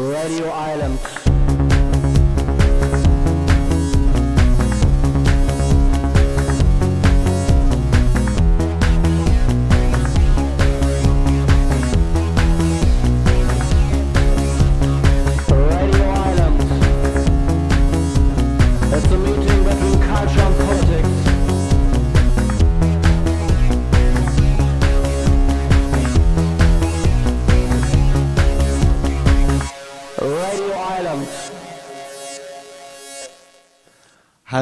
Radio Island.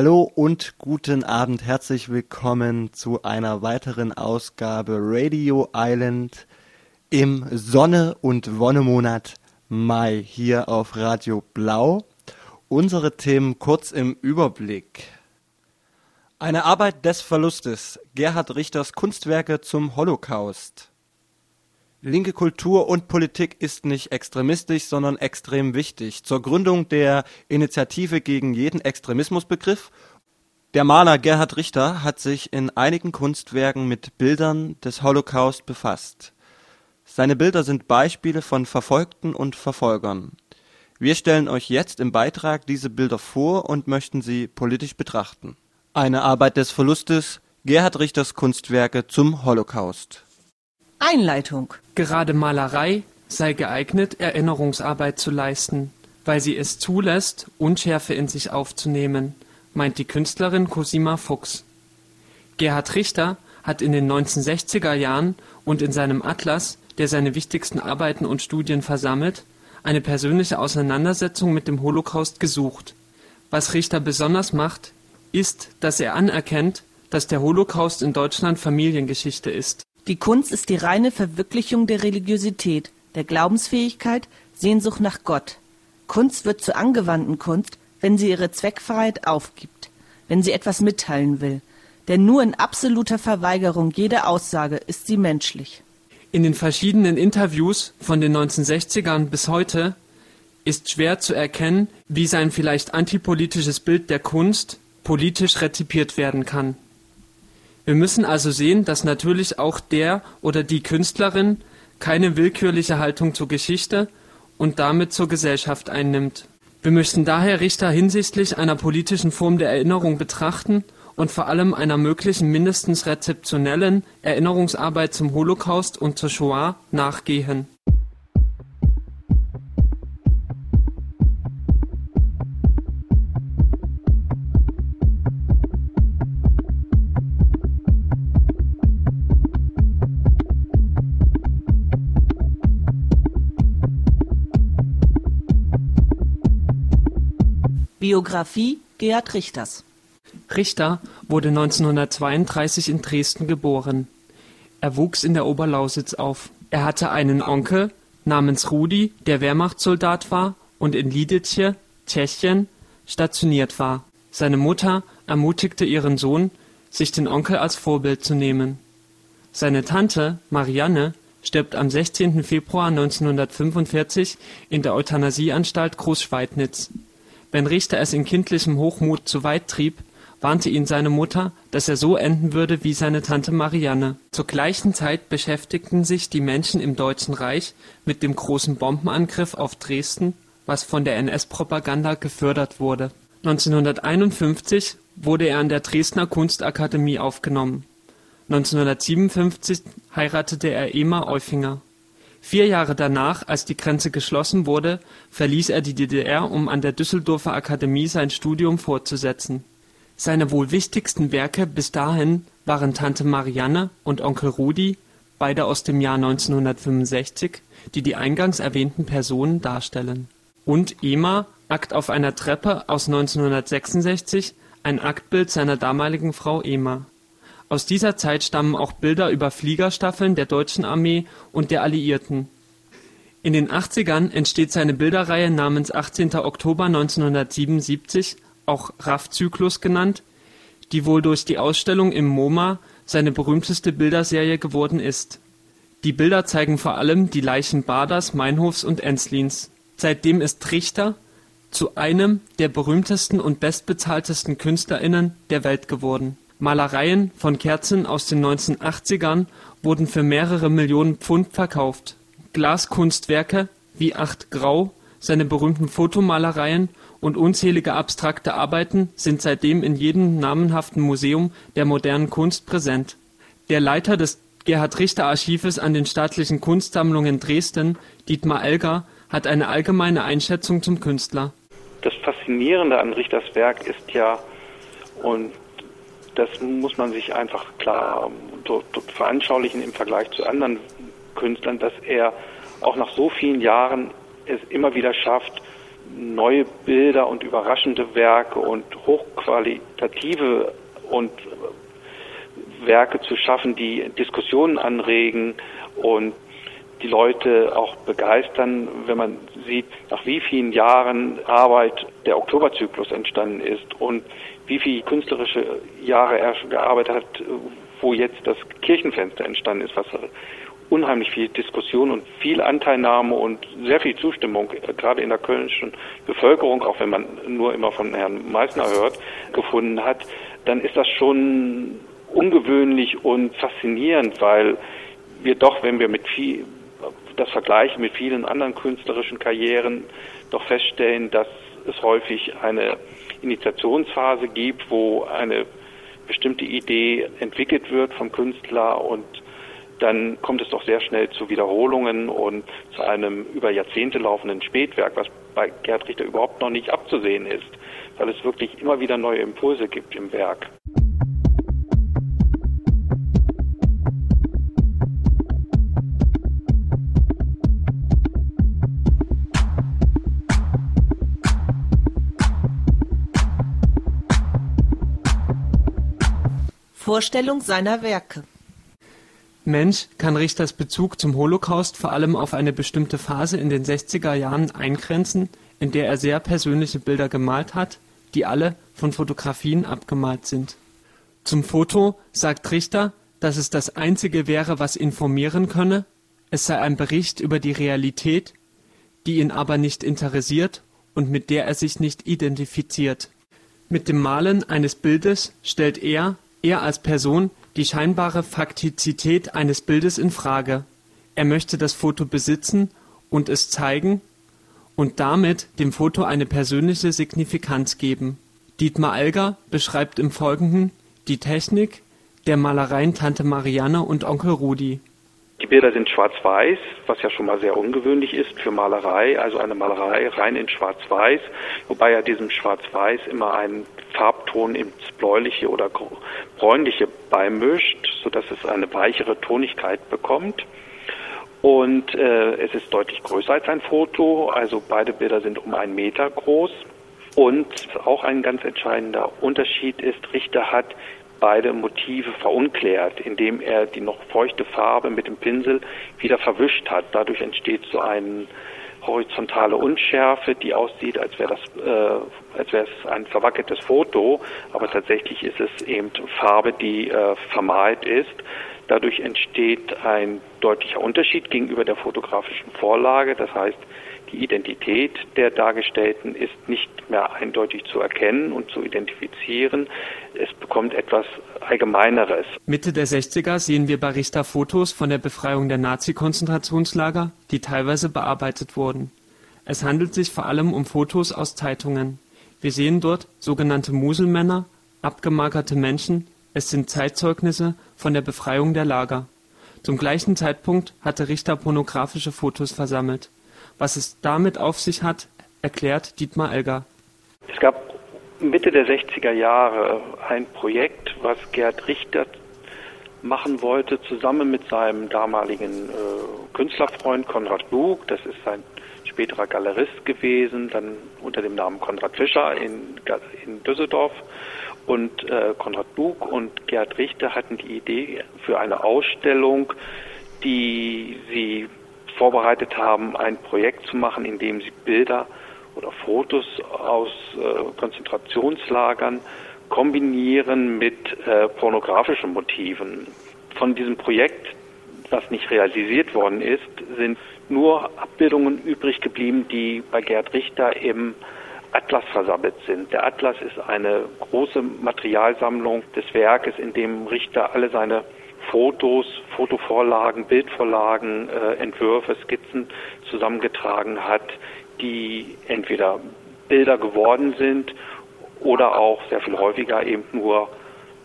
Hallo und guten Abend, herzlich willkommen zu einer weiteren Ausgabe Radio Island im Sonne- und Wonnemonat Mai hier auf Radio Blau. Unsere Themen kurz im Überblick. Eine Arbeit des Verlustes. Gerhard Richters Kunstwerke zum Holocaust. Linke Kultur und Politik ist nicht extremistisch, sondern extrem wichtig. Zur Gründung der Initiative gegen jeden Extremismusbegriff. Der Maler Gerhard Richter hat sich in einigen Kunstwerken mit Bildern des Holocaust befasst. Seine Bilder sind Beispiele von Verfolgten und Verfolgern. Wir stellen euch jetzt im Beitrag diese Bilder vor und möchten sie politisch betrachten. Eine Arbeit des Verlustes, Gerhard Richters Kunstwerke zum Holocaust. Einleitung. Gerade Malerei sei geeignet, Erinnerungsarbeit zu leisten, weil sie es zulässt, Unschärfe in sich aufzunehmen, meint die Künstlerin Cosima Fuchs. Gerhard Richter hat in den 1960er Jahren und in seinem Atlas, der seine wichtigsten Arbeiten und Studien versammelt, eine persönliche Auseinandersetzung mit dem Holocaust gesucht. Was Richter besonders macht, ist, dass er anerkennt, dass der Holocaust in Deutschland Familiengeschichte ist. Die Kunst ist die reine Verwirklichung der Religiosität, der Glaubensfähigkeit, Sehnsucht nach Gott. Kunst wird zur angewandten Kunst, wenn sie ihre Zweckfreiheit aufgibt, wenn sie etwas mitteilen will. Denn nur in absoluter Verweigerung jeder Aussage ist sie menschlich. In den verschiedenen Interviews von den 1960ern bis heute ist schwer zu erkennen, wie sein vielleicht antipolitisches Bild der Kunst politisch rezipiert werden kann. Wir müssen also sehen, dass natürlich auch der oder die Künstlerin keine willkürliche Haltung zur Geschichte und damit zur Gesellschaft einnimmt. Wir möchten daher Richter hinsichtlich einer politischen Form der Erinnerung betrachten und vor allem einer möglichen mindestens rezeptionellen Erinnerungsarbeit zum Holocaust und zur Shoah nachgehen. Biografie Gerhard Richters. Richter wurde 1932 in Dresden geboren. Er wuchs in der Oberlausitz auf. Er hatte einen Onkel namens Rudi, der Wehrmachtssoldat war und in Lidice, Tschechien, stationiert war. Seine Mutter ermutigte ihren Sohn, sich den Onkel als Vorbild zu nehmen. Seine Tante, Marianne, stirbt am 16. Februar 1945 in der Euthanasieanstalt Großschweidnitz. Wenn Richter es in kindlichem Hochmut zu weit trieb, warnte ihn seine Mutter, dass er so enden würde wie seine Tante Marianne. Zur gleichen Zeit beschäftigten sich die Menschen im Deutschen Reich mit dem großen Bombenangriff auf Dresden, was von der NS-Propaganda gefördert wurde. 1951 wurde er an der Dresdner Kunstakademie aufgenommen. 1957 heiratete er Ema Euffinger. Vier Jahre danach, als die Grenze geschlossen wurde, verließ er die DDR, um an der Düsseldorfer Akademie sein Studium fortzusetzen. Seine wohl wichtigsten Werke bis dahin waren Tante Marianne und Onkel Rudi, beide aus dem Jahr 1965, die die eingangs erwähnten Personen darstellen. Und Ema, Akt auf einer Treppe aus 1966, ein Aktbild seiner damaligen Frau Ema. Aus dieser Zeit stammen auch Bilder über Fliegerstaffeln der deutschen Armee und der Alliierten. In den 80ern entsteht seine Bilderreihe namens 18. Oktober 1977, auch RAF-Zyklus genannt, die wohl durch die Ausstellung im MoMA seine berühmteste Bilderserie geworden ist. Die Bilder zeigen vor allem die Leichen Baders, Meinhofs und Enslins. Seitdem ist Richter zu einem der berühmtesten und bestbezahltesten KünstlerInnen der Welt geworden. Malereien von Kerzen aus den 1980ern wurden für mehrere Millionen Pfund verkauft. Glaskunstwerke wie Acht Grau seine berühmten Fotomalereien und unzählige abstrakte Arbeiten sind seitdem in jedem namenhaften Museum der modernen Kunst präsent. Der Leiter des Gerhard-Richter-Archives an den Staatlichen Kunstsammlungen Dresden, Dietmar Elger, hat eine allgemeine Einschätzung zum Künstler. Das Faszinierende an Richters Werk ist ja, und das muss man sich einfach klar veranschaulichen im Vergleich zu anderen Künstlern, dass er auch nach so vielen Jahren es immer wieder schafft, neue Bilder und überraschende Werke und hochqualitative und Werke zu schaffen, die Diskussionen anregen und die Leute auch begeistern, wenn man sieht, nach wie vielen Jahren Arbeit der Oktoberzyklus entstanden ist und wie viele künstlerische Jahre er schon gearbeitet hat, wo jetzt das Kirchenfenster entstanden ist, was unheimlich viel Diskussion und viel Anteilnahme und sehr viel Zustimmung, äh, gerade in der kölnischen Bevölkerung, auch wenn man nur immer von Herrn Meissner hört, gefunden hat, dann ist das schon ungewöhnlich und faszinierend, weil wir doch, wenn wir mit viel, das vergleichen mit vielen anderen künstlerischen Karrieren, doch feststellen, dass es häufig eine Initiationsphase gibt, wo eine bestimmte Idee entwickelt wird vom Künstler und dann kommt es doch sehr schnell zu Wiederholungen und zu einem über Jahrzehnte laufenden Spätwerk, was bei Gerd Richter überhaupt noch nicht abzusehen ist, weil es wirklich immer wieder neue Impulse gibt im Werk. Vorstellung seiner Werke Mensch kann Richters Bezug zum Holocaust vor allem auf eine bestimmte Phase in den 60er Jahren eingrenzen, in der er sehr persönliche Bilder gemalt hat, die alle von Fotografien abgemalt sind. Zum Foto sagt Richter, dass es das einzige wäre, was informieren könne, es sei ein Bericht über die Realität, die ihn aber nicht interessiert und mit der er sich nicht identifiziert. Mit dem Malen eines Bildes stellt er er als Person die scheinbare Faktizität eines Bildes in Frage. Er möchte das Foto besitzen und es zeigen und damit dem Foto eine persönliche Signifikanz geben. Dietmar Alger beschreibt im Folgenden die Technik der Malereien Tante Marianne und Onkel Rudi. Die Bilder sind schwarz-weiß, was ja schon mal sehr ungewöhnlich ist für Malerei, also eine Malerei rein in schwarz-weiß, wobei er diesem schwarz-weiß immer einen Farbton ins bläuliche oder bräunliche beimischt, sodass es eine weichere Tonigkeit bekommt. Und äh, es ist deutlich größer als ein Foto, also beide Bilder sind um einen Meter groß. Und auch ein ganz entscheidender Unterschied ist, Richter hat beide Motive verunklärt, indem er die noch feuchte Farbe mit dem Pinsel wieder verwischt hat. Dadurch entsteht so eine horizontale Unschärfe, die aussieht, als wäre das, äh, als wäre es ein verwackeltes Foto, aber tatsächlich ist es eben Farbe, die äh, vermalt ist. Dadurch entsteht ein deutlicher Unterschied gegenüber der fotografischen Vorlage. Das heißt, die Identität der Dargestellten ist nicht mehr eindeutig zu erkennen und zu identifizieren. Es bekommt etwas Allgemeineres. Mitte der 60er sehen wir bei Richter Fotos von der Befreiung der Nazi-Konzentrationslager, die teilweise bearbeitet wurden. Es handelt sich vor allem um Fotos aus Zeitungen. Wir sehen dort sogenannte Muselmänner, abgemagerte Menschen, es sind Zeitzeugnisse von der Befreiung der Lager. Zum gleichen Zeitpunkt hatte Richter pornografische Fotos versammelt was es damit auf sich hat, erklärt Dietmar Elger. Es gab Mitte der 60er Jahre ein Projekt, was Gerd Richter machen wollte, zusammen mit seinem damaligen äh, Künstlerfreund Konrad Bug. Das ist ein späterer Galerist gewesen, dann unter dem Namen Konrad Fischer in, in Düsseldorf. Und äh, Konrad Bug und Gerd Richter hatten die Idee für eine Ausstellung, die sie vorbereitet haben, ein Projekt zu machen, in dem sie Bilder oder Fotos aus äh, Konzentrationslagern kombinieren mit äh, pornografischen Motiven. Von diesem Projekt, was nicht realisiert worden ist, sind nur Abbildungen übrig geblieben, die bei Gerd Richter im Atlas versammelt sind. Der Atlas ist eine große Materialsammlung des Werkes, in dem Richter alle seine Fotos, Fotovorlagen, Bildvorlagen, äh, Entwürfe, Skizzen zusammengetragen hat, die entweder Bilder geworden sind oder auch sehr viel häufiger eben nur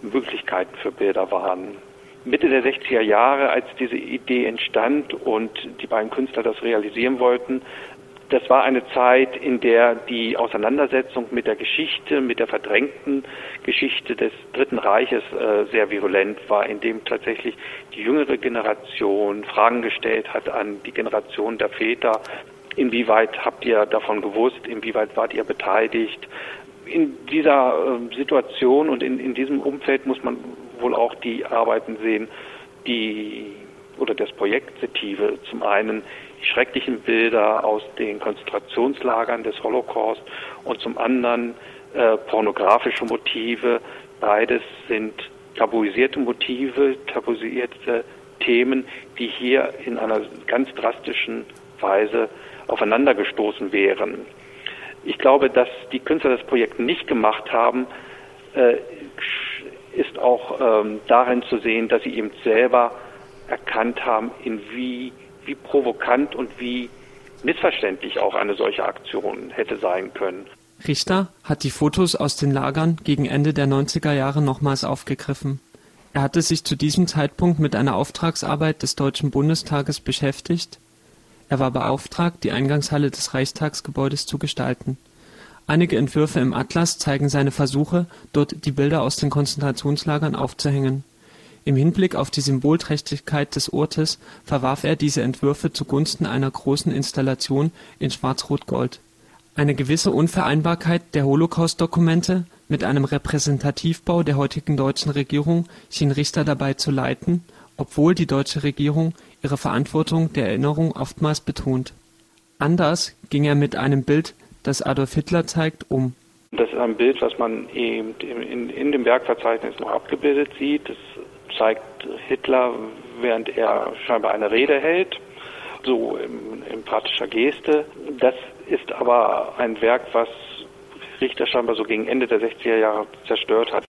Möglichkeiten für Bilder waren. Mitte der 60er Jahre, als diese Idee entstand und die beiden Künstler das realisieren wollten, das war eine Zeit, in der die Auseinandersetzung mit der Geschichte, mit der verdrängten Geschichte des Dritten Reiches äh, sehr virulent war, in dem tatsächlich die jüngere Generation Fragen gestellt hat an die Generation der Väter. Inwieweit habt ihr davon gewusst? Inwieweit wart ihr beteiligt? In dieser äh, Situation und in, in diesem Umfeld muss man wohl auch die Arbeiten sehen, die oder das Projekt Setive zum einen die schrecklichen Bilder aus den Konzentrationslagern des Holocaust und zum anderen äh, pornografische Motive. Beides sind tabuisierte Motive, tabuisierte Themen, die hier in einer ganz drastischen Weise aufeinandergestoßen wären. Ich glaube, dass die Künstler das Projekt nicht gemacht haben, äh, ist auch ähm, darin zu sehen, dass sie eben selber erkannt haben, in wie wie provokant und wie missverständlich auch eine solche Aktion hätte sein können. Richter hat die Fotos aus den Lagern gegen Ende der 90er Jahre nochmals aufgegriffen. Er hatte sich zu diesem Zeitpunkt mit einer Auftragsarbeit des Deutschen Bundestages beschäftigt. Er war beauftragt, die Eingangshalle des Reichstagsgebäudes zu gestalten. Einige Entwürfe im Atlas zeigen seine Versuche, dort die Bilder aus den Konzentrationslagern aufzuhängen im Hinblick auf die Symbolträchtigkeit des Ortes verwarf er diese Entwürfe zugunsten einer großen Installation in Schwarz-Rot-Gold. Eine gewisse Unvereinbarkeit der Holocaust-Dokumente mit einem Repräsentativbau der heutigen deutschen Regierung schien Richter dabei zu leiten, obwohl die deutsche Regierung ihre Verantwortung der Erinnerung oftmals betont. Anders ging er mit einem Bild, das Adolf Hitler zeigt, um. Das ist ein Bild, was man eben in, in dem Werkverzeichnis noch abgebildet sieht. Das zeigt Hitler, während er scheinbar eine Rede hält, so in empathischer Geste. Das ist aber ein Werk, was Richter scheinbar so gegen Ende der 60er Jahre zerstört hat.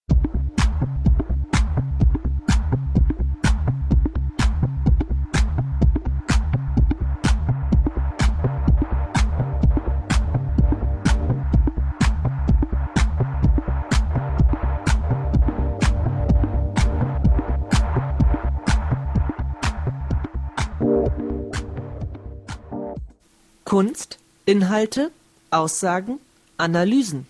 Kunst, Inhalte, Aussagen, Analysen.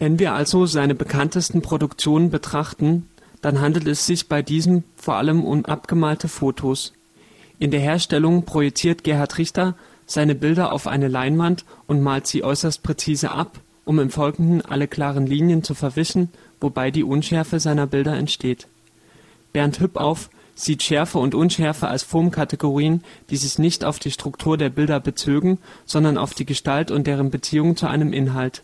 Wenn wir also seine bekanntesten Produktionen betrachten, dann handelt es sich bei diesem vor allem um abgemalte Fotos. In der Herstellung projiziert Gerhard Richter seine Bilder auf eine Leinwand und malt sie äußerst präzise ab, um im Folgenden alle klaren Linien zu verwischen, wobei die Unschärfe seiner Bilder entsteht. Bernd Hüppauf sieht Schärfe und Unschärfe als Formkategorien, die sich nicht auf die Struktur der Bilder bezögen, sondern auf die Gestalt und deren Beziehung zu einem Inhalt.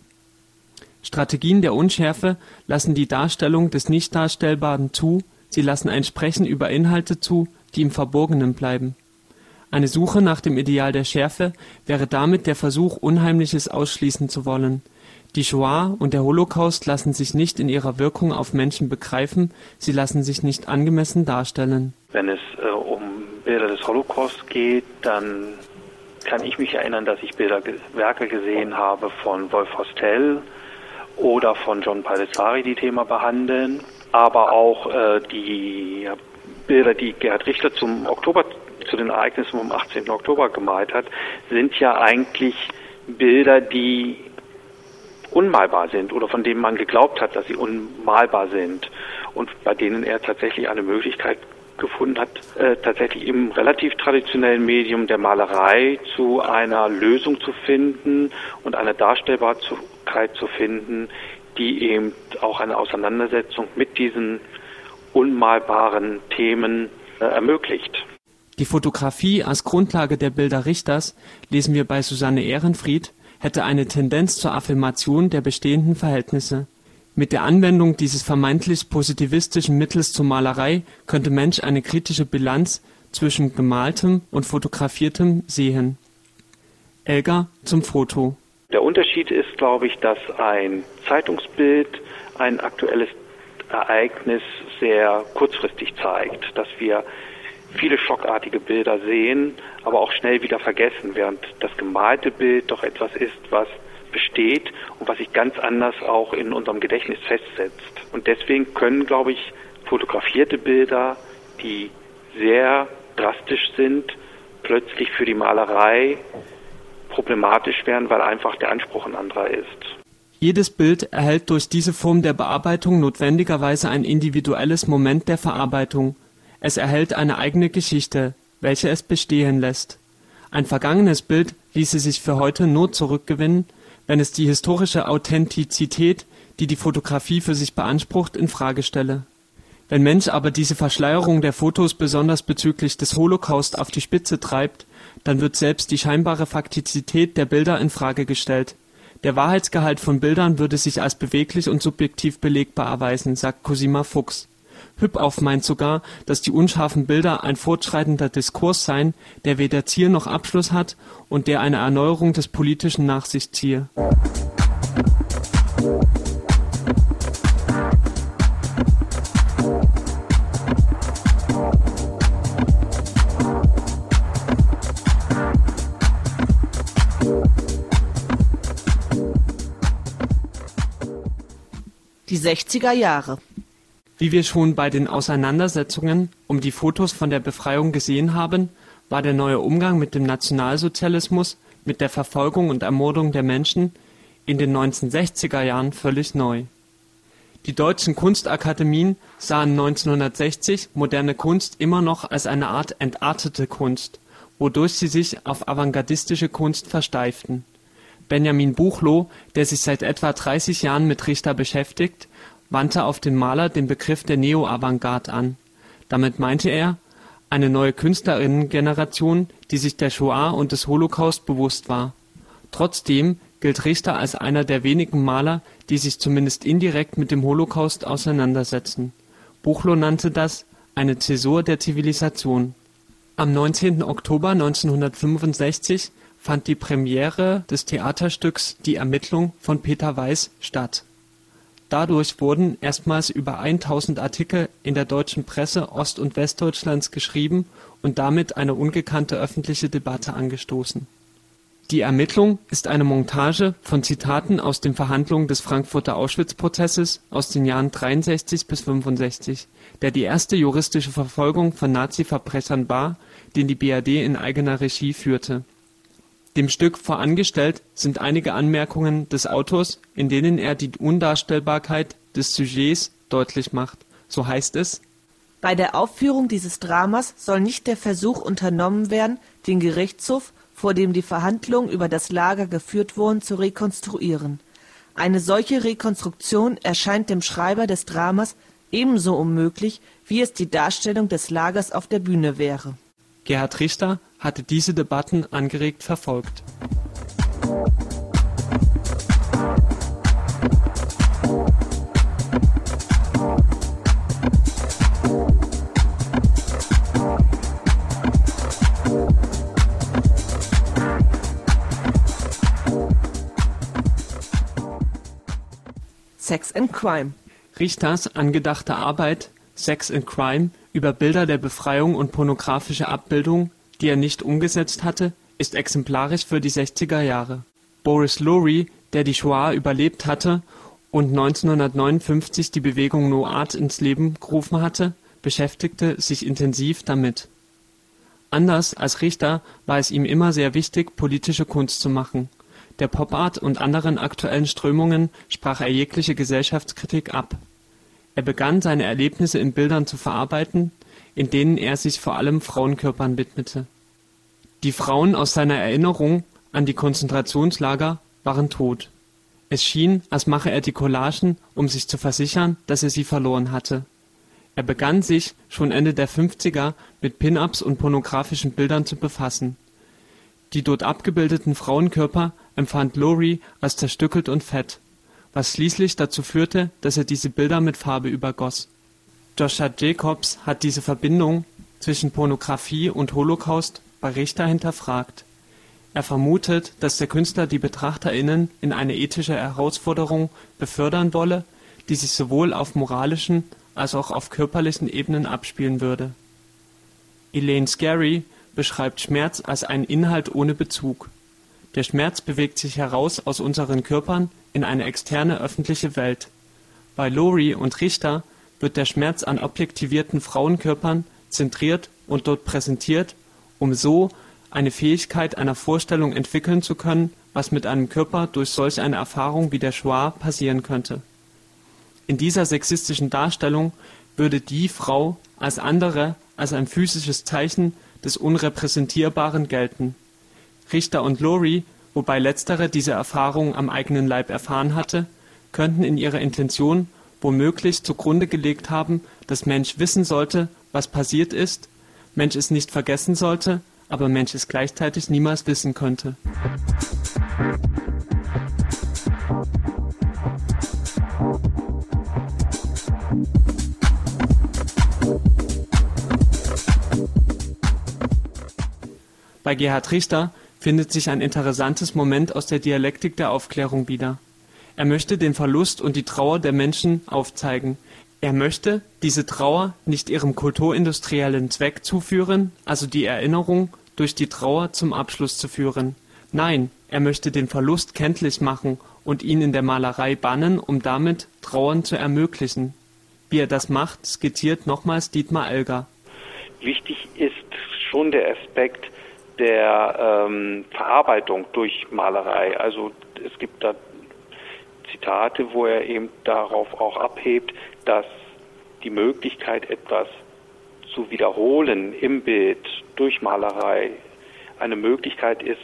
Strategien der Unschärfe lassen die Darstellung des Nichtdarstellbaren zu, sie lassen ein Sprechen über Inhalte zu, die im Verborgenen bleiben. Eine Suche nach dem Ideal der Schärfe wäre damit der Versuch, Unheimliches ausschließen zu wollen die Shoah und der Holocaust lassen sich nicht in ihrer Wirkung auf Menschen begreifen, sie lassen sich nicht angemessen darstellen. Wenn es äh, um Bilder des Holocaust geht, dann kann ich mich erinnern, dass ich Bilder, Werke gesehen habe von Wolf Hostel oder von John Palisari, die Thema behandeln, aber auch äh, die Bilder, die Gerhard Richter zum Oktober, zu den Ereignissen vom 18. Oktober gemalt hat, sind ja eigentlich Bilder, die unmalbar sind oder von denen man geglaubt hat, dass sie unmalbar sind und bei denen er tatsächlich eine Möglichkeit gefunden hat, äh, tatsächlich im relativ traditionellen Medium der Malerei zu einer Lösung zu finden und eine Darstellbarkeit zu finden, die eben auch eine Auseinandersetzung mit diesen unmalbaren Themen äh, ermöglicht. Die Fotografie als Grundlage der Bilder Richters lesen wir bei Susanne Ehrenfried, hätte eine Tendenz zur Affirmation der bestehenden Verhältnisse. Mit der Anwendung dieses vermeintlich positivistischen Mittels zur Malerei könnte Mensch eine kritische Bilanz zwischen Gemaltem und Fotografiertem sehen. Elgar zum Foto. Der Unterschied ist, glaube ich, dass ein Zeitungsbild ein aktuelles Ereignis sehr kurzfristig zeigt, dass wir viele schockartige Bilder sehen, aber auch schnell wieder vergessen, während das gemalte Bild doch etwas ist, was besteht und was sich ganz anders auch in unserem Gedächtnis festsetzt. Und deswegen können, glaube ich, fotografierte Bilder, die sehr drastisch sind, plötzlich für die Malerei problematisch werden, weil einfach der Anspruch ein anderer ist. Jedes Bild erhält durch diese Form der Bearbeitung notwendigerweise ein individuelles Moment der Verarbeitung. Es erhält eine eigene Geschichte, welche es bestehen lässt. Ein vergangenes Bild ließe sich für heute nur zurückgewinnen, wenn es die historische Authentizität, die die Fotografie für sich beansprucht, in Frage stelle. Wenn Mensch aber diese Verschleierung der Fotos besonders bezüglich des Holocaust auf die Spitze treibt, dann wird selbst die scheinbare Faktizität der Bilder in Frage gestellt. Der Wahrheitsgehalt von Bildern würde sich als beweglich und subjektiv belegbar erweisen, sagt Cosima Fuchs. Hüppauf meint sogar, dass die unscharfen Bilder ein fortschreitender Diskurs seien, der weder Ziel noch Abschluss hat und der eine Erneuerung des Politischen nach sich ziehe. Die 60er Jahre. Wie wir schon bei den Auseinandersetzungen um die Fotos von der Befreiung gesehen haben, war der neue Umgang mit dem Nationalsozialismus, mit der Verfolgung und Ermordung der Menschen in den 1960er Jahren völlig neu. Die deutschen Kunstakademien sahen 1960 moderne Kunst immer noch als eine Art entartete Kunst, wodurch sie sich auf avantgardistische Kunst versteiften. Benjamin Buchloh, der sich seit etwa 30 Jahren mit Richter beschäftigt, wandte auf den Maler den Begriff der Neo-Avantgarde an. Damit meinte er eine neue Künstlerinnengeneration, die sich der Shoah und des Holocaust bewusst war. Trotzdem gilt Richter als einer der wenigen Maler, die sich zumindest indirekt mit dem Holocaust auseinandersetzen. Buchloh nannte das eine Zäsur der Zivilisation. Am 19. Oktober 1965 fand die Premiere des Theaterstücks Die Ermittlung von Peter Weiß statt. Dadurch wurden erstmals über 1000 Artikel in der deutschen Presse Ost und Westdeutschlands geschrieben und damit eine ungekannte öffentliche Debatte angestoßen. Die Ermittlung ist eine Montage von Zitaten aus den Verhandlungen des Frankfurter Auschwitz-Prozesses aus den Jahren 63 bis 65, der die erste juristische Verfolgung von Nazi-Verbrechern war, den die BRD in eigener Regie führte dem Stück vorangestellt sind einige Anmerkungen des Autors, in denen er die Undarstellbarkeit des Sujets deutlich macht. So heißt es: Bei der Aufführung dieses Dramas soll nicht der Versuch unternommen werden, den Gerichtshof, vor dem die Verhandlungen über das Lager geführt wurden, zu rekonstruieren. Eine solche Rekonstruktion erscheint dem Schreiber des Dramas ebenso unmöglich, wie es die Darstellung des Lagers auf der Bühne wäre. Gerhard Richter hatte diese Debatten angeregt verfolgt. Sex and Crime. Richters angedachte Arbeit Sex and Crime über Bilder der Befreiung und pornografische Abbildung die er nicht umgesetzt hatte, ist exemplarisch für die 60er Jahre. Boris Lowry, der die Shoah überlebt hatte und 1959 die Bewegung No Art ins Leben gerufen hatte, beschäftigte sich intensiv damit. Anders als Richter war es ihm immer sehr wichtig, politische Kunst zu machen. Der Pop-Art und anderen aktuellen Strömungen sprach er jegliche Gesellschaftskritik ab. Er begann seine Erlebnisse in Bildern zu verarbeiten, in denen er sich vor allem Frauenkörpern widmete die Frauen aus seiner Erinnerung an die Konzentrationslager waren tot. Es schien, als mache er die Collagen, um sich zu versichern, dass er sie verloren hatte. Er begann sich schon Ende der 50er mit Pin-ups und pornografischen Bildern zu befassen. Die dort abgebildeten Frauenkörper empfand Lowry als zerstückelt und fett, was schließlich dazu führte, dass er diese Bilder mit Farbe übergoss. Joshua Jacobs hat diese Verbindung zwischen Pornografie und Holocaust bei Richter hinterfragt. Er vermutet, dass der Künstler die BetrachterInnen in eine ethische Herausforderung befördern wolle, die sich sowohl auf moralischen als auch auf körperlichen Ebenen abspielen würde. Elaine Scarry beschreibt Schmerz als einen Inhalt ohne Bezug. Der Schmerz bewegt sich heraus aus unseren Körpern in eine externe öffentliche Welt. Bei Lowry und Richter wird der Schmerz an objektivierten Frauenkörpern zentriert und dort präsentiert, um so eine Fähigkeit einer Vorstellung entwickeln zu können, was mit einem Körper durch solch eine Erfahrung wie der Shoah passieren könnte. In dieser sexistischen Darstellung würde die Frau als andere als ein physisches Zeichen des Unrepräsentierbaren gelten. Richter und Lowry, wobei letztere diese Erfahrung am eigenen Leib erfahren hatte, könnten in ihrer Intention womöglich zugrunde gelegt haben, dass Mensch wissen sollte, was passiert ist, Mensch es nicht vergessen sollte aber Mensch es gleichzeitig niemals wissen könnte. Bei Gerhard Richter findet sich ein interessantes Moment aus der Dialektik der Aufklärung wieder. Er möchte den Verlust und die Trauer der Menschen aufzeigen, er möchte diese Trauer nicht ihrem kulturindustriellen Zweck zuführen, also die Erinnerung durch die Trauer zum Abschluss zu führen. Nein, er möchte den Verlust kenntlich machen und ihn in der Malerei bannen, um damit Trauern zu ermöglichen. Wie er das macht, skizziert nochmals Dietmar Elger. Wichtig ist schon der Aspekt der ähm, Verarbeitung durch Malerei. Also es gibt da Zitate, wo er eben darauf auch abhebt, dass die Möglichkeit, etwas zu wiederholen im Bild durch Malerei eine Möglichkeit ist,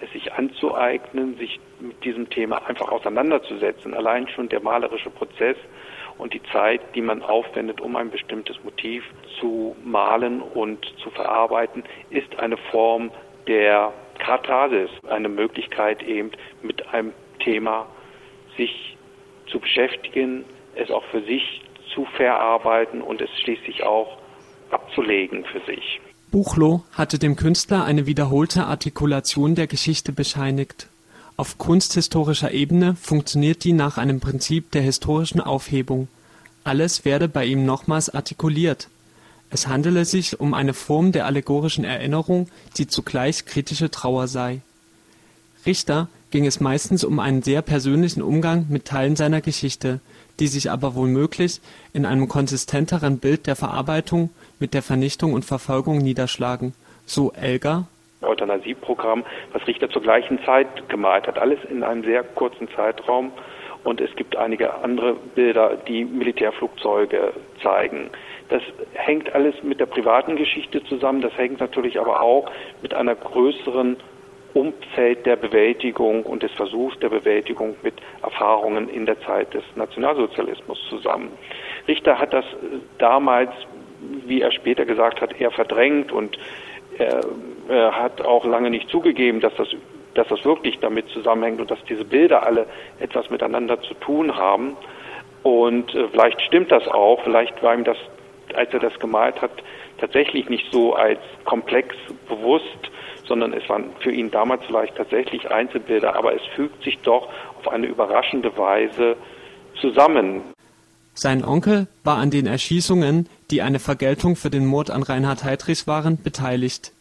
es sich anzueignen, sich mit diesem Thema einfach auseinanderzusetzen. Allein schon der malerische Prozess und die Zeit, die man aufwendet, um ein bestimmtes Motiv zu malen und zu verarbeiten, ist eine Form der Katharsis, eine Möglichkeit eben mit einem Thema sich zu beschäftigen, es auch für sich zu verarbeiten und es schließlich auch abzulegen für sich. Buchloh hatte dem Künstler eine wiederholte Artikulation der Geschichte bescheinigt. Auf kunsthistorischer Ebene funktioniert die nach einem Prinzip der historischen Aufhebung. Alles werde bei ihm nochmals artikuliert. Es handele sich um eine Form der allegorischen Erinnerung, die zugleich kritische Trauer sei. Richter ging es meistens um einen sehr persönlichen Umgang mit Teilen seiner Geschichte, die sich aber womöglich in einem konsistenteren Bild der Verarbeitung mit der Vernichtung und Verfolgung niederschlagen, so Elgar. Euthanasieprogramm, was Richter zur gleichen Zeit gemalt hat, alles in einem sehr kurzen Zeitraum. Und es gibt einige andere Bilder, die Militärflugzeuge zeigen. Das hängt alles mit der privaten Geschichte zusammen. Das hängt natürlich aber auch mit einer größeren Umfeld der Bewältigung und des Versuchs der Bewältigung mit Erfahrungen in der Zeit des Nationalsozialismus zusammen. Richter hat das damals, wie er später gesagt hat, eher verdrängt und er, er hat auch lange nicht zugegeben, dass das, dass das wirklich damit zusammenhängt und dass diese Bilder alle etwas miteinander zu tun haben. Und äh, vielleicht stimmt das auch, vielleicht war ihm das, als er das gemalt hat, tatsächlich nicht so als komplex bewusst, sondern es waren für ihn damals vielleicht tatsächlich Einzelbilder, aber es fügt sich doch auf eine überraschende Weise zusammen. Sein Onkel war an den Erschießungen, die eine Vergeltung für den Mord an Reinhard Heydrich waren, beteiligt.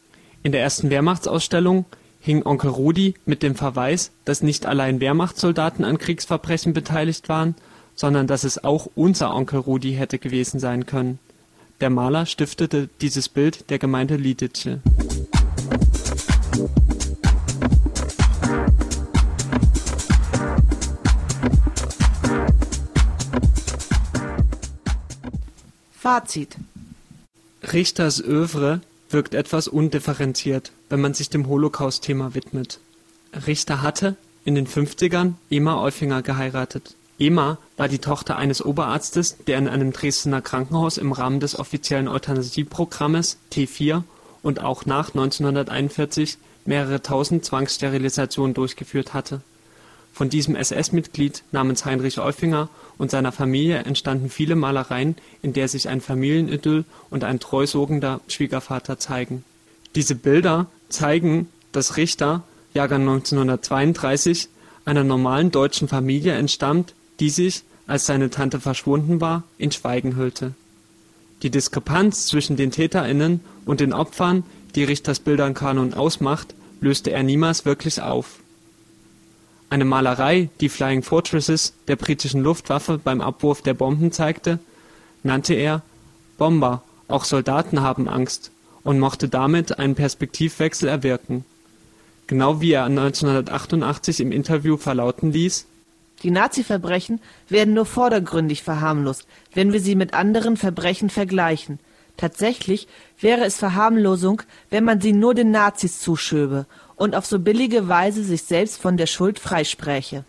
In der ersten Wehrmachtsausstellung hing Onkel Rudi mit dem Verweis, dass nicht allein Wehrmachtssoldaten an Kriegsverbrechen beteiligt waren, sondern dass es auch unser Onkel Rudi hätte gewesen sein können. Der Maler stiftete dieses Bild der Gemeinde Lidice Fazit Richters Övre wirkt etwas undifferenziert, wenn man sich dem Holocaust-Thema widmet. Richter hatte in den 50ern Ema Euffinger geheiratet. Ema war die Tochter eines Oberarztes, der in einem Dresdner Krankenhaus im Rahmen des offiziellen Euthanasieprogrammes T4 und auch nach 1941 mehrere tausend Zwangssterilisationen durchgeführt hatte von diesem SS-Mitglied namens Heinrich Euffinger und seiner Familie entstanden viele Malereien, in der sich ein Familienidyll und ein treusogender Schwiegervater zeigen. Diese Bilder zeigen, dass Richter Jahrgang 1932 einer normalen deutschen Familie entstammt, die sich, als seine Tante verschwunden war, in Schweigen hüllte. Die Diskrepanz zwischen den TäterInnen und den Opfern, die Richters Bildernkanon ausmacht, löste er niemals wirklich auf. Eine Malerei, die Flying Fortresses der britischen Luftwaffe beim Abwurf der Bomben zeigte, nannte er Bomber, auch Soldaten haben Angst und mochte damit einen Perspektivwechsel erwirken. Genau wie er 1988 im Interview verlauten ließ, Die Nazi-Verbrechen werden nur vordergründig verharmlost, wenn wir sie mit anderen Verbrechen vergleichen. Tatsächlich wäre es Verharmlosung, wenn man sie nur den Nazis zuschöbe und auf so billige Weise sich selbst von der Schuld freispräche.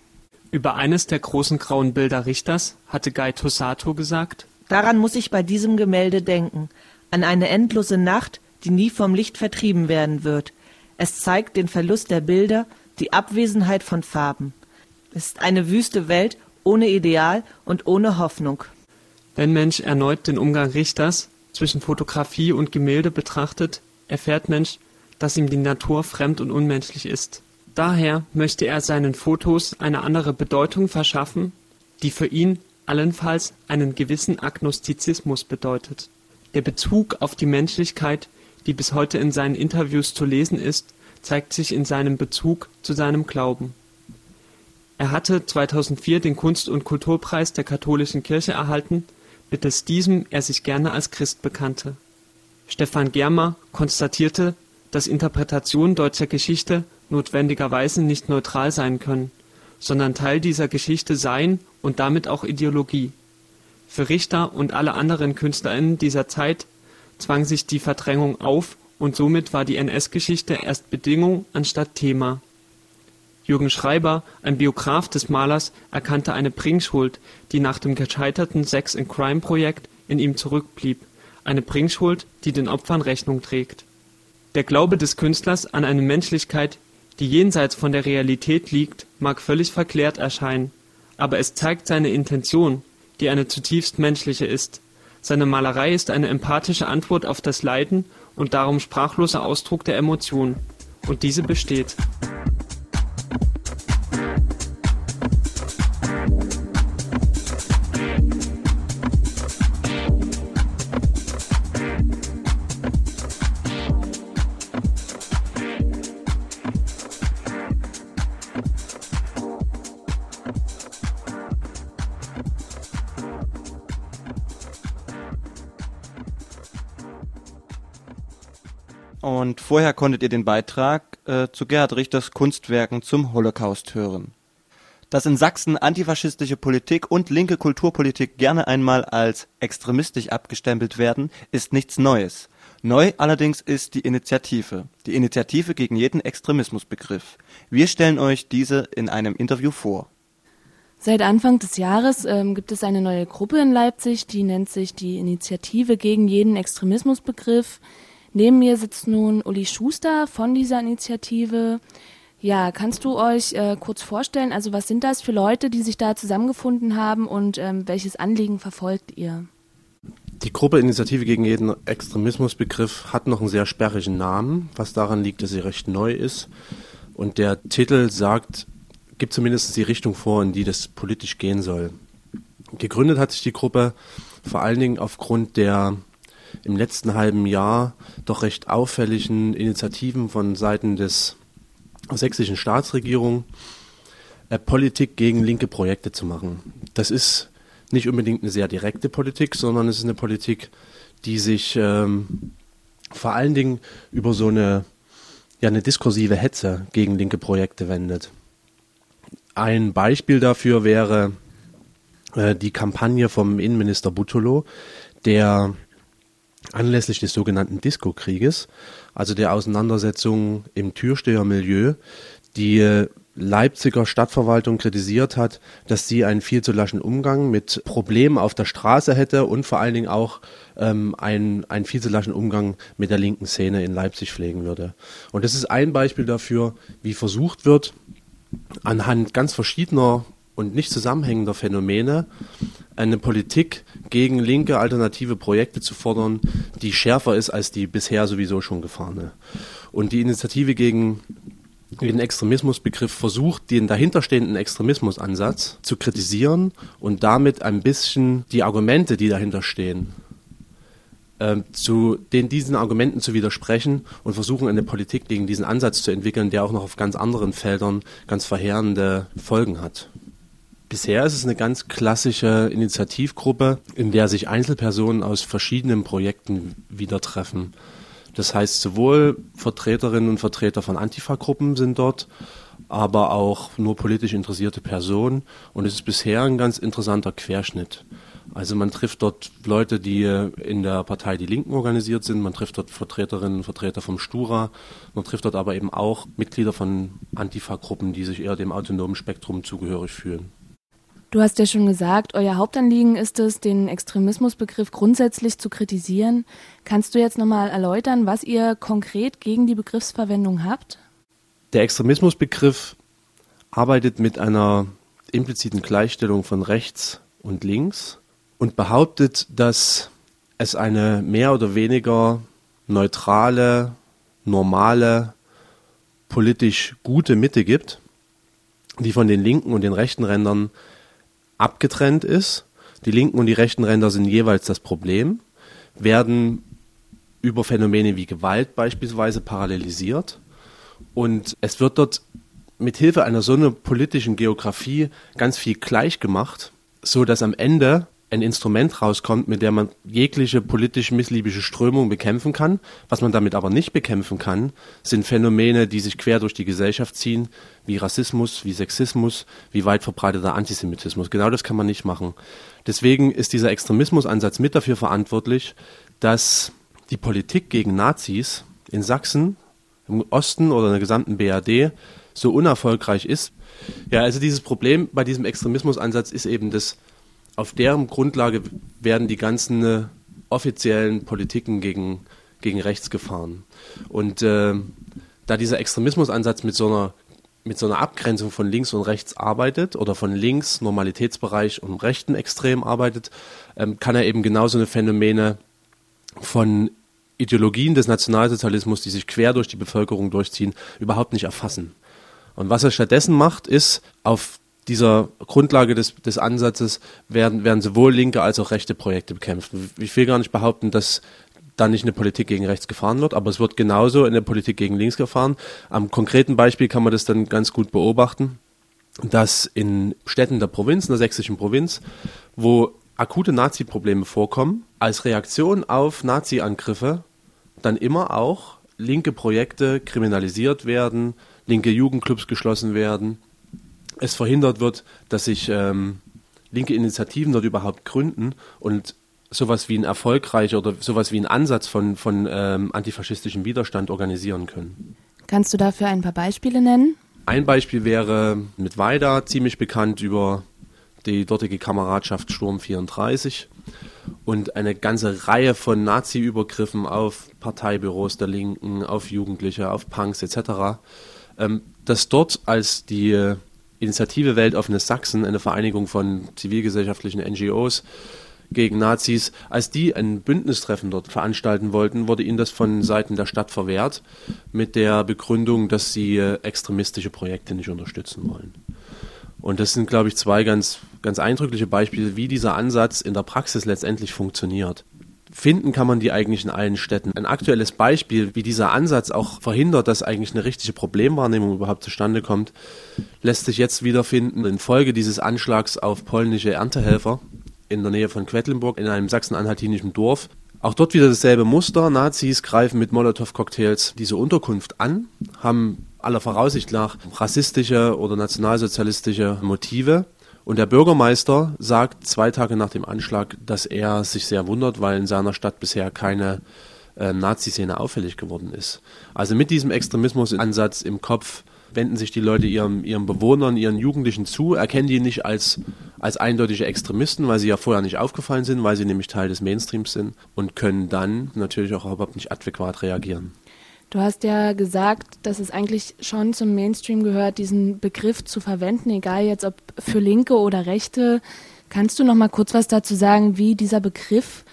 über eines der großen grauen Bilder Richters hatte Guy Tosato gesagt, Daran muss ich bei diesem Gemälde denken, an eine endlose Nacht, die nie vom Licht vertrieben werden wird. Es zeigt den Verlust der Bilder, die Abwesenheit von Farben. Es ist eine wüste Welt ohne Ideal und ohne Hoffnung. Wenn Mensch erneut den Umgang Richters zwischen Fotografie und Gemälde betrachtet, erfährt Mensch, dass ihm die Natur fremd und unmenschlich ist. Daher möchte er seinen Fotos eine andere Bedeutung verschaffen, die für ihn allenfalls einen gewissen Agnostizismus bedeutet. Der Bezug auf die Menschlichkeit, die bis heute in seinen Interviews zu lesen ist, zeigt sich in seinem Bezug zu seinem Glauben. Er hatte 2004 den Kunst- und Kulturpreis der Katholischen Kirche erhalten, mittels diesem er sich gerne als Christ bekannte. Stefan Germer konstatierte, dass Interpretationen deutscher Geschichte notwendigerweise nicht neutral sein können, sondern Teil dieser Geschichte seien und damit auch Ideologie. Für Richter und alle anderen KünstlerInnen dieser Zeit zwang sich die Verdrängung auf und somit war die NS-Geschichte erst Bedingung anstatt Thema. Jürgen Schreiber, ein Biograf des Malers, erkannte eine Bringschuld, die nach dem gescheiterten Sex-and-Crime-Projekt in ihm zurückblieb, eine Bringschuld, die den Opfern Rechnung trägt. Der Glaube des Künstlers an eine Menschlichkeit, die jenseits von der Realität liegt, mag völlig verklärt erscheinen, aber es zeigt seine Intention, die eine zutiefst menschliche ist. Seine Malerei ist eine empathische Antwort auf das Leiden und darum sprachloser Ausdruck der Emotion. Und diese besteht. Und vorher konntet ihr den Beitrag äh, zu Gerhard Richters Kunstwerken zum Holocaust hören. Dass in Sachsen antifaschistische Politik und linke Kulturpolitik gerne einmal als extremistisch abgestempelt werden, ist nichts Neues. Neu allerdings ist die Initiative. Die Initiative gegen jeden Extremismusbegriff. Wir stellen euch diese in einem Interview vor. Seit Anfang des Jahres ähm, gibt es eine neue Gruppe in Leipzig, die nennt sich die Initiative gegen jeden Extremismusbegriff. Neben mir sitzt nun Uli Schuster von dieser Initiative. Ja, kannst du euch äh, kurz vorstellen, also was sind das für Leute, die sich da zusammengefunden haben und ähm, welches Anliegen verfolgt ihr? Die Gruppe Initiative gegen jeden Extremismusbegriff hat noch einen sehr sperrigen Namen, was daran liegt, dass sie recht neu ist. Und der Titel sagt, gibt zumindest die Richtung vor, in die das politisch gehen soll. Gegründet hat sich die Gruppe vor allen Dingen aufgrund der im letzten halben Jahr doch recht auffälligen Initiativen von Seiten des sächsischen Staatsregierung, äh, Politik gegen linke Projekte zu machen. Das ist nicht unbedingt eine sehr direkte Politik, sondern es ist eine Politik, die sich ähm, vor allen Dingen über so eine, ja, eine diskursive Hetze gegen linke Projekte wendet. Ein Beispiel dafür wäre äh, die Kampagne vom Innenminister Butolo, der anlässlich des sogenannten Disco-Krieges, also der Auseinandersetzung im Türstehermilieu, die äh, Leipziger Stadtverwaltung kritisiert hat, dass sie einen viel zu laschen Umgang mit Problemen auf der Straße hätte und vor allen Dingen auch ähm, einen, einen viel zu laschen Umgang mit der linken Szene in Leipzig pflegen würde. Und das ist ein Beispiel dafür, wie versucht wird, anhand ganz verschiedener und nicht zusammenhängender Phänomene eine Politik gegen linke alternative Projekte zu fordern, die schärfer ist als die bisher sowieso schon gefahrene. Und die Initiative gegen den Extremismusbegriff versucht, den dahinterstehenden Extremismusansatz zu kritisieren und damit ein bisschen die Argumente, die dahinter stehen, ähm, zu den, diesen Argumenten zu widersprechen und versuchen eine Politik gegen diesen Ansatz zu entwickeln, der auch noch auf ganz anderen Feldern ganz verheerende Folgen hat. Bisher ist es eine ganz klassische Initiativgruppe, in der sich Einzelpersonen aus verschiedenen Projekten wieder treffen. Das heißt, sowohl Vertreterinnen und Vertreter von Antifa-Gruppen sind dort, aber auch nur politisch interessierte Personen. Und es ist bisher ein ganz interessanter Querschnitt. Also man trifft dort Leute, die in der Partei Die Linken organisiert sind, man trifft dort Vertreterinnen und Vertreter vom Stura, man trifft dort aber eben auch Mitglieder von Antifa-Gruppen, die sich eher dem autonomen Spektrum zugehörig fühlen. Du hast ja schon gesagt, euer Hauptanliegen ist es, den Extremismusbegriff grundsätzlich zu kritisieren. Kannst du jetzt nochmal erläutern, was ihr konkret gegen die Begriffsverwendung habt? Der Extremismusbegriff arbeitet mit einer impliziten Gleichstellung von rechts und links und behauptet, dass es eine mehr oder weniger neutrale, normale, politisch gute Mitte gibt, die von den linken und den rechten Rändern abgetrennt ist. Die linken und die rechten Ränder sind jeweils das Problem, werden über Phänomene wie Gewalt beispielsweise parallelisiert und es wird dort mit Hilfe einer so einer politischen Geografie ganz viel gleich gemacht, so dass am Ende ein Instrument rauskommt, mit dem man jegliche politisch missliebige Strömung bekämpfen kann. Was man damit aber nicht bekämpfen kann, sind Phänomene, die sich quer durch die Gesellschaft ziehen, wie Rassismus, wie Sexismus, wie weit verbreiteter Antisemitismus. Genau das kann man nicht machen. Deswegen ist dieser Extremismusansatz mit dafür verantwortlich, dass die Politik gegen Nazis in Sachsen, im Osten oder in der gesamten BRD so unerfolgreich ist. Ja, also dieses Problem bei diesem Extremismusansatz ist eben das, auf deren Grundlage werden die ganzen äh, offiziellen Politiken gegen, gegen rechts gefahren. Und äh, da dieser Extremismusansatz mit so einer mit so einer Abgrenzung von links und rechts arbeitet oder von links Normalitätsbereich und rechten Extrem arbeitet, ähm, kann er eben genauso eine Phänomene von Ideologien des Nationalsozialismus, die sich quer durch die Bevölkerung durchziehen, überhaupt nicht erfassen. Und was er stattdessen macht, ist auf dieser Grundlage des, des Ansatzes werden, werden sowohl linke als auch rechte Projekte bekämpft. Ich will gar nicht behaupten, dass da nicht eine Politik gegen rechts gefahren wird, aber es wird genauso in der Politik gegen links gefahren. Am konkreten Beispiel kann man das dann ganz gut beobachten, dass in Städten der Provinz, in der sächsischen Provinz, wo akute Nazi-Probleme vorkommen, als Reaktion auf Nazi-Angriffe dann immer auch linke Projekte kriminalisiert werden, linke Jugendclubs geschlossen werden es verhindert wird, dass sich ähm, linke Initiativen dort überhaupt gründen und sowas wie ein erfolgreicher oder sowas wie ein Ansatz von, von ähm, antifaschistischem Widerstand organisieren können. Kannst du dafür ein paar Beispiele nennen? Ein Beispiel wäre mit Weida, ziemlich bekannt über die dortige Kameradschaft Sturm 34 und eine ganze Reihe von Nazi-Übergriffen auf Parteibüros der Linken, auf Jugendliche, auf Punks etc., ähm, dass dort als die Initiative Weltoffenes Sachsen, eine Vereinigung von zivilgesellschaftlichen NGOs gegen Nazis, als die ein Bündnistreffen dort veranstalten wollten, wurde ihnen das von Seiten der Stadt verwehrt, mit der Begründung, dass sie äh, extremistische Projekte nicht unterstützen wollen. Und das sind, glaube ich, zwei ganz, ganz eindrückliche Beispiele, wie dieser Ansatz in der Praxis letztendlich funktioniert finden kann man die eigentlich in allen Städten. Ein aktuelles Beispiel, wie dieser Ansatz auch verhindert, dass eigentlich eine richtige Problemwahrnehmung überhaupt zustande kommt, lässt sich jetzt wiederfinden infolge dieses Anschlags auf polnische Erntehelfer in der Nähe von Quedlinburg in einem sachsen-anhaltinischen Dorf. Auch dort wieder dasselbe Muster. Nazis greifen mit Molotow-Cocktails diese Unterkunft an, haben aller Voraussicht nach rassistische oder nationalsozialistische Motive und der Bürgermeister sagt zwei Tage nach dem Anschlag, dass er sich sehr wundert, weil in seiner Stadt bisher keine äh, Nazi-Szene auffällig geworden ist. Also mit diesem Extremismusansatz im Kopf wenden sich die Leute ihren, ihren Bewohnern, ihren Jugendlichen zu, erkennen die nicht als, als eindeutige Extremisten, weil sie ja vorher nicht aufgefallen sind, weil sie nämlich Teil des Mainstreams sind und können dann natürlich auch überhaupt nicht adäquat reagieren. Du hast ja gesagt, dass es eigentlich schon zum Mainstream gehört, diesen Begriff zu verwenden, egal jetzt ob für Linke oder Rechte. Kannst du noch mal kurz was dazu sagen, wie dieser Begriff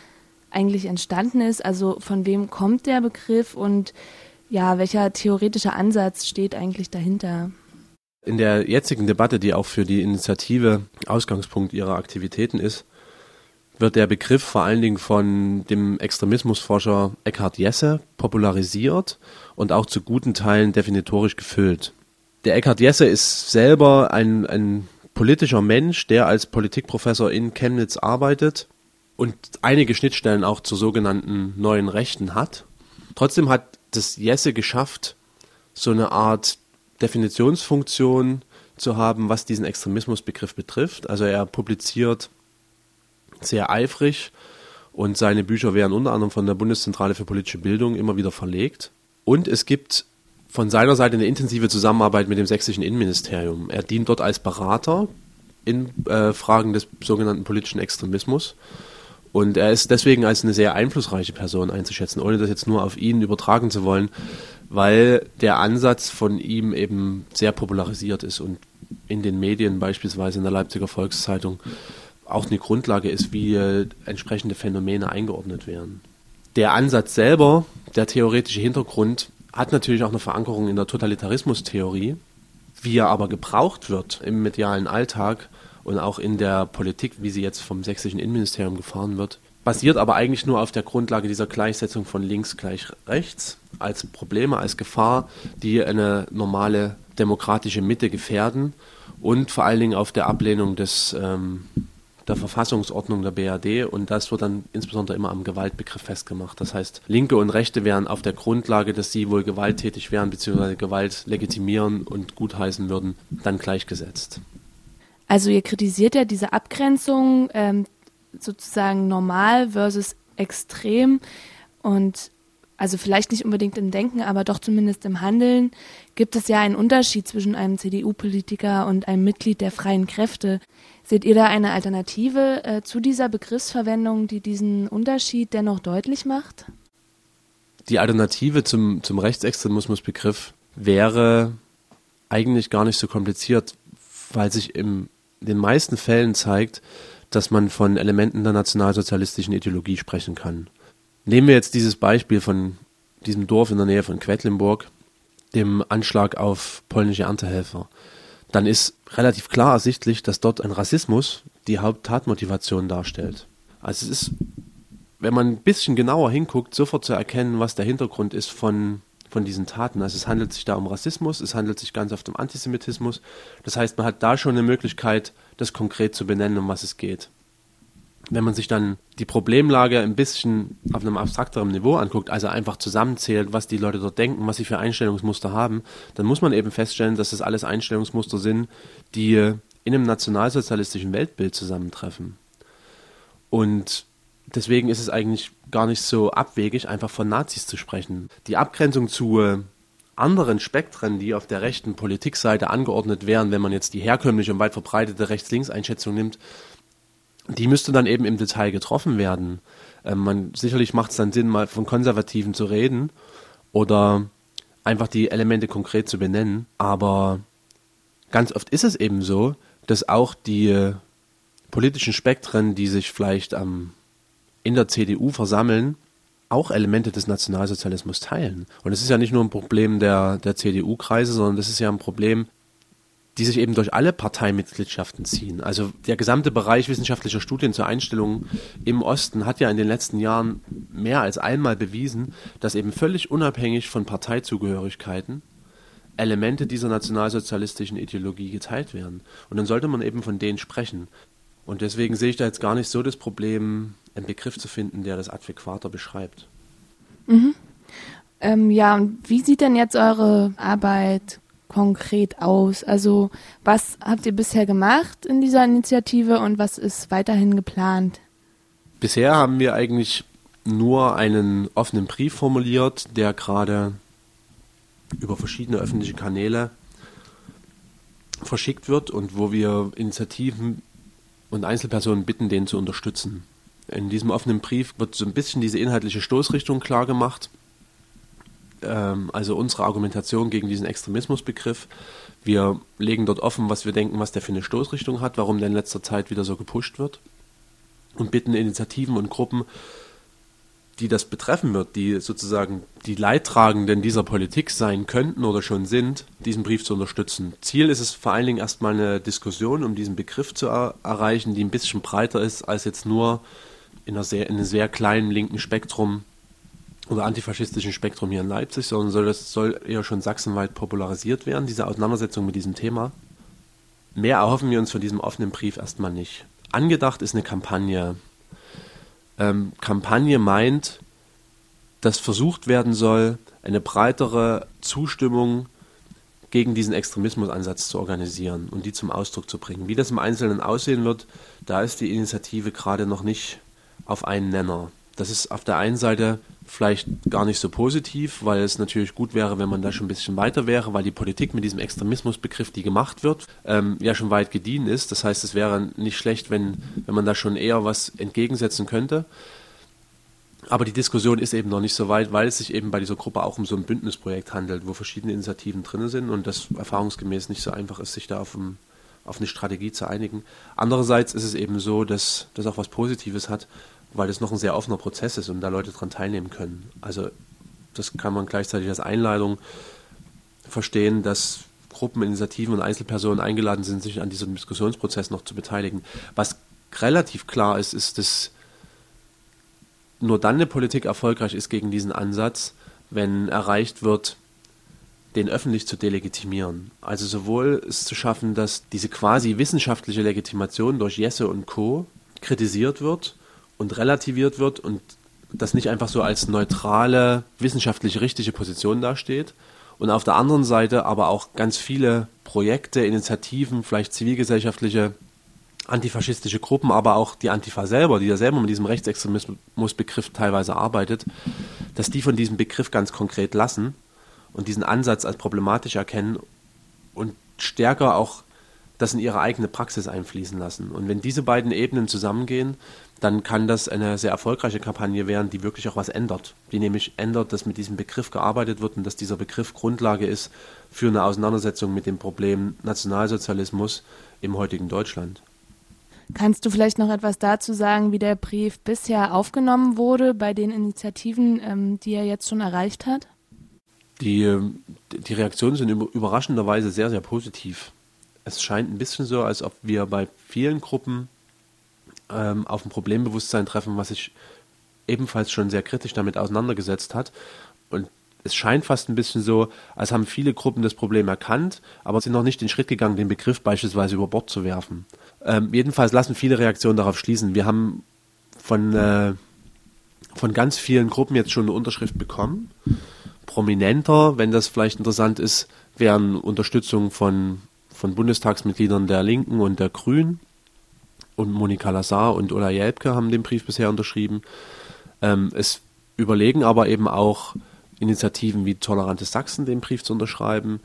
eigentlich entstanden ist? Also von wem kommt der Begriff und ja, welcher theoretische Ansatz steht eigentlich dahinter? In der jetzigen Debatte, die auch für die Initiative Ausgangspunkt ihrer Aktivitäten ist, wird der Begriff vor allen Dingen von dem Extremismusforscher Eckhard Jesse popularisiert und auch zu guten Teilen definitorisch gefüllt. Der Eckhard Jesse ist selber ein, ein politischer Mensch, der als Politikprofessor in Chemnitz arbeitet und einige Schnittstellen auch zur sogenannten neuen Rechten hat. Trotzdem hat das Jesse geschafft, so eine Art Definitionsfunktion zu haben, was diesen Extremismusbegriff betrifft. Also er publiziert sehr eifrig und seine Bücher werden unter anderem von der Bundeszentrale für politische Bildung immer wieder verlegt. Und es gibt von seiner Seite eine intensive Zusammenarbeit mit dem sächsischen Innenministerium. Er dient dort als Berater in äh, Fragen des sogenannten politischen Extremismus. Und er ist deswegen als eine sehr einflussreiche Person einzuschätzen, ohne das jetzt nur auf ihn übertragen zu wollen, weil der Ansatz von ihm eben sehr popularisiert ist und in den Medien, beispielsweise in der Leipziger Volkszeitung, auch eine Grundlage ist, wie äh, entsprechende Phänomene eingeordnet werden. Der Ansatz selber, der theoretische Hintergrund, hat natürlich auch eine Verankerung in der Totalitarismustheorie. Wie er aber gebraucht wird im medialen Alltag und auch in der Politik, wie sie jetzt vom sächsischen Innenministerium gefahren wird, basiert aber eigentlich nur auf der Grundlage dieser Gleichsetzung von links gleich rechts als Probleme, als Gefahr, die eine normale demokratische Mitte gefährden und vor allen Dingen auf der Ablehnung des ähm, der Verfassungsordnung der BRD und das wird dann insbesondere immer am Gewaltbegriff festgemacht. Das heißt, Linke und Rechte wären auf der Grundlage, dass sie wohl gewalttätig wären bzw. Gewalt legitimieren und gutheißen würden, dann gleichgesetzt. Also ihr kritisiert ja diese Abgrenzung ähm, sozusagen normal versus extrem und also vielleicht nicht unbedingt im Denken, aber doch zumindest im Handeln, gibt es ja einen Unterschied zwischen einem CDU-Politiker und einem Mitglied der freien Kräfte. Seht ihr da eine Alternative äh, zu dieser Begriffsverwendung, die diesen Unterschied dennoch deutlich macht? Die Alternative zum, zum Rechtsextremismusbegriff wäre eigentlich gar nicht so kompliziert, weil sich in den meisten Fällen zeigt, dass man von Elementen der nationalsozialistischen Ideologie sprechen kann. Nehmen wir jetzt dieses Beispiel von diesem Dorf in der Nähe von Quedlinburg, dem Anschlag auf polnische Erntehelfer dann ist relativ klar ersichtlich, dass dort ein Rassismus die Haupttatmotivation darstellt. Also es ist, wenn man ein bisschen genauer hinguckt, sofort zu erkennen, was der Hintergrund ist von, von diesen Taten. Also es handelt sich da um Rassismus, es handelt sich ganz oft um Antisemitismus. Das heißt, man hat da schon eine Möglichkeit, das konkret zu benennen, um was es geht wenn man sich dann die Problemlage ein bisschen auf einem abstrakteren Niveau anguckt, also einfach zusammenzählt, was die Leute dort denken, was sie für Einstellungsmuster haben, dann muss man eben feststellen, dass das alles Einstellungsmuster sind, die in einem nationalsozialistischen Weltbild zusammentreffen. Und deswegen ist es eigentlich gar nicht so abwegig, einfach von Nazis zu sprechen. Die Abgrenzung zu anderen Spektren, die auf der rechten Politikseite angeordnet wären, wenn man jetzt die herkömmliche und weit verbreitete Rechts-Links-Einschätzung nimmt, die müsste dann eben im Detail getroffen werden. Ähm, man, sicherlich macht es dann Sinn, mal von Konservativen zu reden oder einfach die Elemente konkret zu benennen. Aber ganz oft ist es eben so, dass auch die äh, politischen Spektren, die sich vielleicht ähm, in der CDU versammeln, auch Elemente des Nationalsozialismus teilen. Und es ist ja nicht nur ein Problem der, der CDU-Kreise, sondern das ist ja ein Problem die sich eben durch alle Parteimitgliedschaften ziehen. Also der gesamte Bereich wissenschaftlicher Studien zur Einstellung im Osten hat ja in den letzten Jahren mehr als einmal bewiesen, dass eben völlig unabhängig von Parteizugehörigkeiten Elemente dieser nationalsozialistischen Ideologie geteilt werden. Und dann sollte man eben von denen sprechen. Und deswegen sehe ich da jetzt gar nicht so das Problem, einen Begriff zu finden, der das adäquater beschreibt. Mhm. Ähm, ja, und wie sieht denn jetzt eure Arbeit konkret aus? Also was habt ihr bisher gemacht in dieser Initiative und was ist weiterhin geplant? Bisher haben wir eigentlich nur einen offenen Brief formuliert, der gerade über verschiedene öffentliche Kanäle verschickt wird und wo wir Initiativen und Einzelpersonen bitten, den zu unterstützen. In diesem offenen Brief wird so ein bisschen diese inhaltliche Stoßrichtung klar gemacht ähm, also unsere Argumentation gegen diesen Extremismusbegriff. Wir legen dort offen, was wir denken, was der für eine Stoßrichtung hat, warum der in letzter Zeit wieder so gepusht wird und bitten Initiativen und Gruppen die das betreffen wird, die sozusagen die Leidtragenden dieser Politik sein könnten oder schon sind, diesen Brief zu unterstützen. Ziel ist es vor allen Dingen erstmal eine Diskussion, um diesen Begriff zu er erreichen, die ein bisschen breiter ist als jetzt nur in, sehr, in einem sehr kleinen linken Spektrum oder antifaschistischen Spektrum hier in Leipzig, sondern soll das soll eher schon sachsenweit popularisiert werden, diese Auseinandersetzung mit diesem Thema. Mehr erhoffen wir uns von diesem offenen Brief erstmal nicht. Angedacht ist eine Kampagne. Ähm, Kampagne meint, dass versucht werden soll, eine breitere Zustimmung gegen diesen Extremismusansatz zu organisieren und die zum Ausdruck zu bringen. Wie das im Einzelnen aussehen wird, da ist die Initiative gerade noch nicht auf einen Nenner. Das ist auf der einen Seite vielleicht gar nicht so positiv, weil es natürlich gut wäre, wenn man da schon ein bisschen weiter wäre, weil die Politik mit diesem Extremismusbegriff, die gemacht wird, ähm, ja schon weit gediehen ist. Das heißt, es wäre nicht schlecht, wenn, wenn man da schon eher was entgegensetzen könnte. Aber die Diskussion ist eben noch nicht so weit, weil es sich eben bei dieser Gruppe auch um so ein Bündnisprojekt handelt, wo verschiedene Initiativen drin sind und das erfahrungsgemäß nicht so einfach ist, sich da auf, ein, auf eine Strategie zu einigen. Andererseits ist es eben so, dass das auch was Positives hat, weil das noch ein sehr offener Prozess ist und da Leute dran teilnehmen können. Also das kann man gleichzeitig als Einladung verstehen, dass Gruppen, Initiativen und Einzelpersonen eingeladen sind, sich an diesem Diskussionsprozess noch zu beteiligen. Was relativ klar ist, ist, dass nur dann eine Politik erfolgreich ist gegen diesen Ansatz, wenn erreicht wird, den öffentlich zu delegitimieren. Also sowohl es zu schaffen, dass diese quasi wissenschaftliche Legitimation durch Jesse und Co. kritisiert wird, und relativiert wird und das nicht einfach so als neutrale, wissenschaftlich richtige Position dasteht. Und auf der anderen Seite aber auch ganz viele Projekte, Initiativen, vielleicht zivilgesellschaftliche, antifaschistische Gruppen, aber auch die Antifa selber, die ja selber mit diesem Rechtsextremismusbegriff teilweise arbeitet, dass die von diesem Begriff ganz konkret lassen und diesen Ansatz als problematisch erkennen und stärker auch das in ihre eigene Praxis einfließen lassen. Und wenn diese beiden Ebenen zusammengehen, dann kann das eine sehr erfolgreiche Kampagne werden, die wirklich auch was ändert. Die nämlich ändert, dass mit diesem Begriff gearbeitet wird und dass dieser Begriff Grundlage ist für eine Auseinandersetzung mit dem Problem Nationalsozialismus im heutigen Deutschland. Kannst du vielleicht noch etwas dazu sagen, wie der Brief bisher aufgenommen wurde bei den Initiativen, ähm, die er jetzt schon erreicht hat? Die, ähm, die Reaktionen sind überraschenderweise sehr, sehr positiv. Es scheint ein bisschen so, als ob wir bei vielen Gruppen ähm, auf ein Problembewusstsein treffen, was sich ebenfalls schon sehr kritisch damit auseinandergesetzt hat. Und es scheint fast ein bisschen so, als haben viele Gruppen das Problem erkannt, aber sind noch nicht den Schritt gegangen, den Begriff beispielsweise über Bord zu werfen. Ähm, jedenfalls lassen viele Reaktionen darauf schließen. Wir haben von, äh, von ganz vielen Gruppen jetzt schon eine Unterschrift bekommen. Prominenter, wenn das vielleicht interessant ist, wären Unterstützung von, von Bundestagsmitgliedern der Linken und der Grünen und Monika Lazar und Ola Jelpke haben den Brief bisher unterschrieben. Ähm, es überlegen aber eben auch Initiativen wie Tolerantes Sachsen den Brief zu unterschreiben.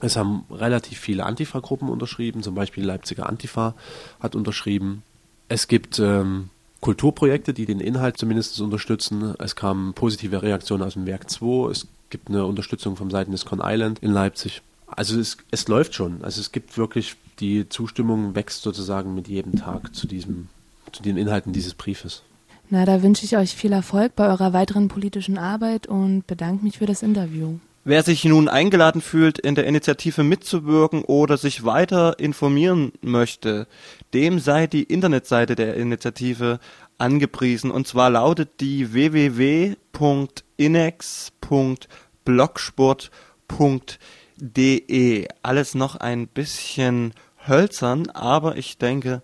Es haben relativ viele Antifa-Gruppen unterschrieben, zum Beispiel Leipziger Antifa hat unterschrieben. Es gibt ähm, Kulturprojekte, die den Inhalt zumindest unterstützen. Es kamen positive Reaktionen aus dem Werk 2. Es gibt eine Unterstützung vom Seiten des Con Island in Leipzig. Also es, es läuft schon. Also es gibt wirklich die Zustimmung wächst sozusagen mit jedem Tag zu diesem, zu den Inhalten dieses Briefes. Na, da wünsche ich euch viel Erfolg bei eurer weiteren politischen Arbeit und bedanke mich für das Interview. Wer sich nun eingeladen fühlt, in der Initiative mitzuwirken oder sich weiter informieren möchte, dem sei die Internetseite der Initiative angepriesen. Und zwar lautet die www.inex.blogsport.de. Alles noch ein bisschen hölzern, aber ich denke,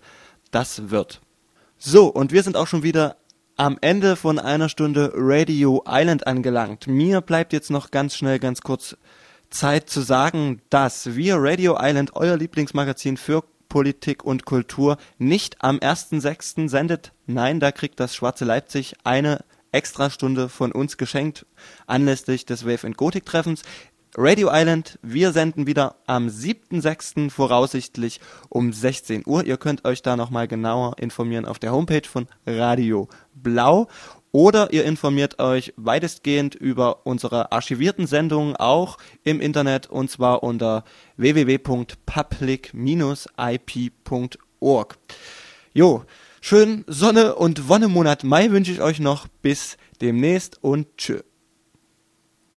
das wird. So, und wir sind auch schon wieder am Ende von einer Stunde Radio Island angelangt. Mir bleibt jetzt noch ganz schnell, ganz kurz Zeit zu sagen, dass wir Radio Island, euer Lieblingsmagazin für Politik und Kultur, nicht am 1.6. sendet. Nein, da kriegt das Schwarze Leipzig eine Extrastunde von uns geschenkt anlässlich des Wave and Gothic Treffens. Radio Island, wir senden wieder am 7.6. voraussichtlich um 16 Uhr. Ihr könnt euch da nochmal genauer informieren auf der Homepage von Radio Blau. Oder ihr informiert euch weitestgehend über unsere archivierten Sendungen auch im Internet und zwar unter www.public-ip.org. Jo, Schönen Sonne- und Wonnemonat Mai wünsche ich euch noch. Bis demnächst und tschö.